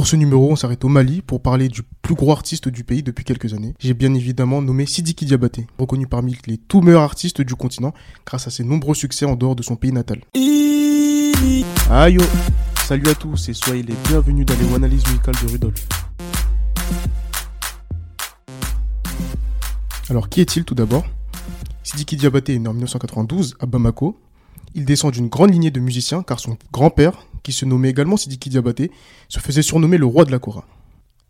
Pour ce numéro, on s'arrête au Mali pour parler du plus gros artiste du pays depuis quelques années. J'ai bien évidemment nommé Sidiki Diabaté, reconnu parmi les tout meilleurs artistes du continent grâce à ses nombreux succès en dehors de son pays natal. Aïe oh. Salut à tous et soyez les bienvenus dans les analyses musicales de Rudolf. Alors qui est-il tout d'abord? Sidiki Diabaté est né en 1992 à Bamako. Il descend d'une grande lignée de musiciens car son grand-père, qui se nommait également Sidiki Diabaté, se faisait surnommer le roi de la Kora.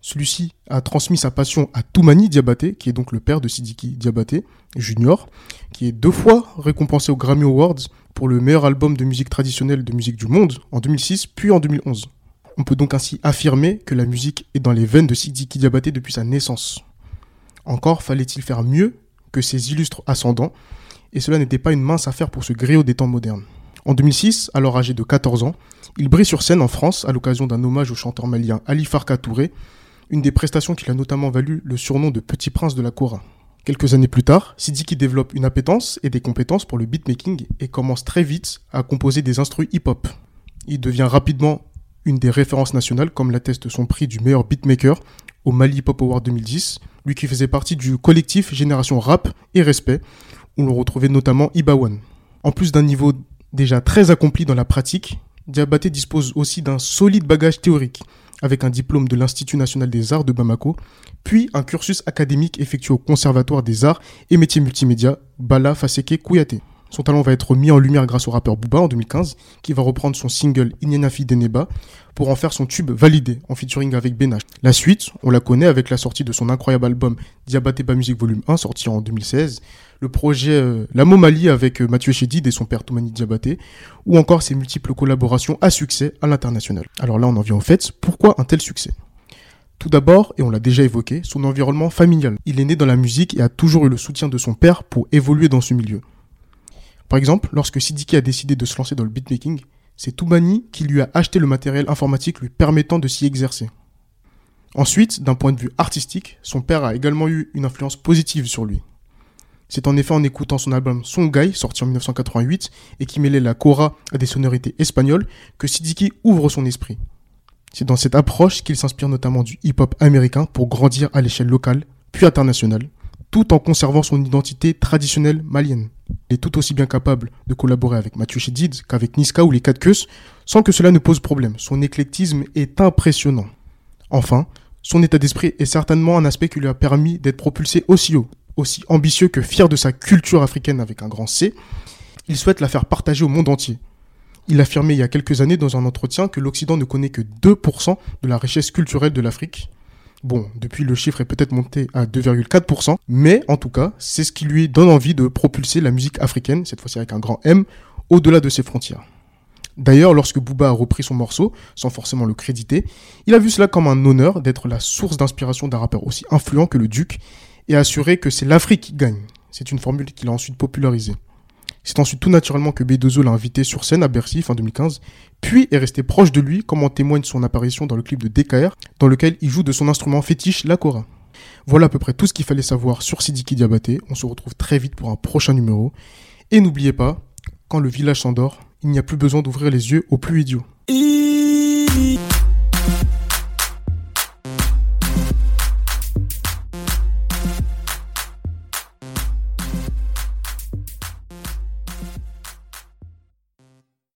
Celui-ci a transmis sa passion à Toumani Diabaté, qui est donc le père de Sidiki Diabaté Junior, qui est deux fois récompensé aux Grammy Awards pour le meilleur album de musique traditionnelle de musique du monde en 2006 puis en 2011. On peut donc ainsi affirmer que la musique est dans les veines de Sidiki Diabaté depuis sa naissance. Encore fallait-il faire mieux que ses illustres ascendants, et cela n'était pas une mince affaire pour ce griot des temps modernes. En 2006, alors âgé de 14 ans, il brille sur scène en France à l'occasion d'un hommage au chanteur malien Ali Farka Touré, une des prestations qui l'a notamment valu le surnom de Petit Prince de la Kora. Quelques années plus tard, Sidiki développe une appétence et des compétences pour le beatmaking et commence très vite à composer des instrus hip-hop. Il devient rapidement une des références nationales, comme l'atteste son prix du meilleur beatmaker au Mali Pop Award 2010, lui qui faisait partie du collectif Génération Rap et Respect, où l'on retrouvait notamment Ibawan. En plus d'un niveau déjà très accompli dans la pratique, Diabaté dispose aussi d'un solide bagage théorique, avec un diplôme de l'Institut national des arts de Bamako, puis un cursus académique effectué au Conservatoire des arts et métiers multimédia Bala Faseke Kouyaté. Son talent va être mis en lumière grâce au rappeur Booba en 2015, qui va reprendre son single Inyenafi Deneba pour en faire son tube validé en featuring avec Benash. La suite, on la connaît avec la sortie de son incroyable album Diabaté Music Volume 1, sorti en 2016, le projet euh, avec euh, Mathieu Chédid et son père Toumani Diabaté, ou encore ses multiples collaborations à succès à l'international. Alors là, on en vient au fait, pourquoi un tel succès? Tout d'abord, et on l'a déjà évoqué, son environnement familial. Il est né dans la musique et a toujours eu le soutien de son père pour évoluer dans ce milieu. Par exemple, lorsque Sidiki a décidé de se lancer dans le beatmaking, c'est Toumani qui lui a acheté le matériel informatique lui permettant de s'y exercer. Ensuite, d'un point de vue artistique, son père a également eu une influence positive sur lui. C'est en effet en écoutant son album Son Guy, sorti en 1988, et qui mêlait la kora à des sonorités espagnoles, que Sidiki ouvre son esprit. C'est dans cette approche qu'il s'inspire notamment du hip-hop américain pour grandir à l'échelle locale, puis internationale, tout en conservant son identité traditionnelle malienne. Il est tout aussi bien capable de collaborer avec Mathieu Chédid qu'avec Niska ou les 4 Queues, sans que cela ne pose problème. Son éclectisme est impressionnant. Enfin, son état d'esprit est certainement un aspect qui lui a permis d'être propulsé aussi haut, aussi ambitieux que fier de sa culture africaine avec un grand C. Il souhaite la faire partager au monde entier. Il affirmait il y a quelques années dans un entretien que l'Occident ne connaît que 2% de la richesse culturelle de l'Afrique Bon, depuis le chiffre est peut-être monté à 2,4%, mais en tout cas, c'est ce qui lui donne envie de propulser la musique africaine, cette fois-ci avec un grand M, au-delà de ses frontières. D'ailleurs, lorsque Booba a repris son morceau, sans forcément le créditer, il a vu cela comme un honneur d'être la source d'inspiration d'un rappeur aussi influent que le Duc, et a assuré que c'est l'Afrique qui gagne. C'est une formule qu'il a ensuite popularisée. C'est ensuite tout naturellement que B2O l'a invité sur scène à Bercy fin 2015, puis est resté proche de lui, comme en témoigne son apparition dans le clip de DKR, dans lequel il joue de son instrument fétiche, la kora. Voilà à peu près tout ce qu'il fallait savoir sur Sidiki Diabaté. On se retrouve très vite pour un prochain numéro. Et n'oubliez pas, quand le village s'endort, il n'y a plus besoin d'ouvrir les yeux aux plus idiots.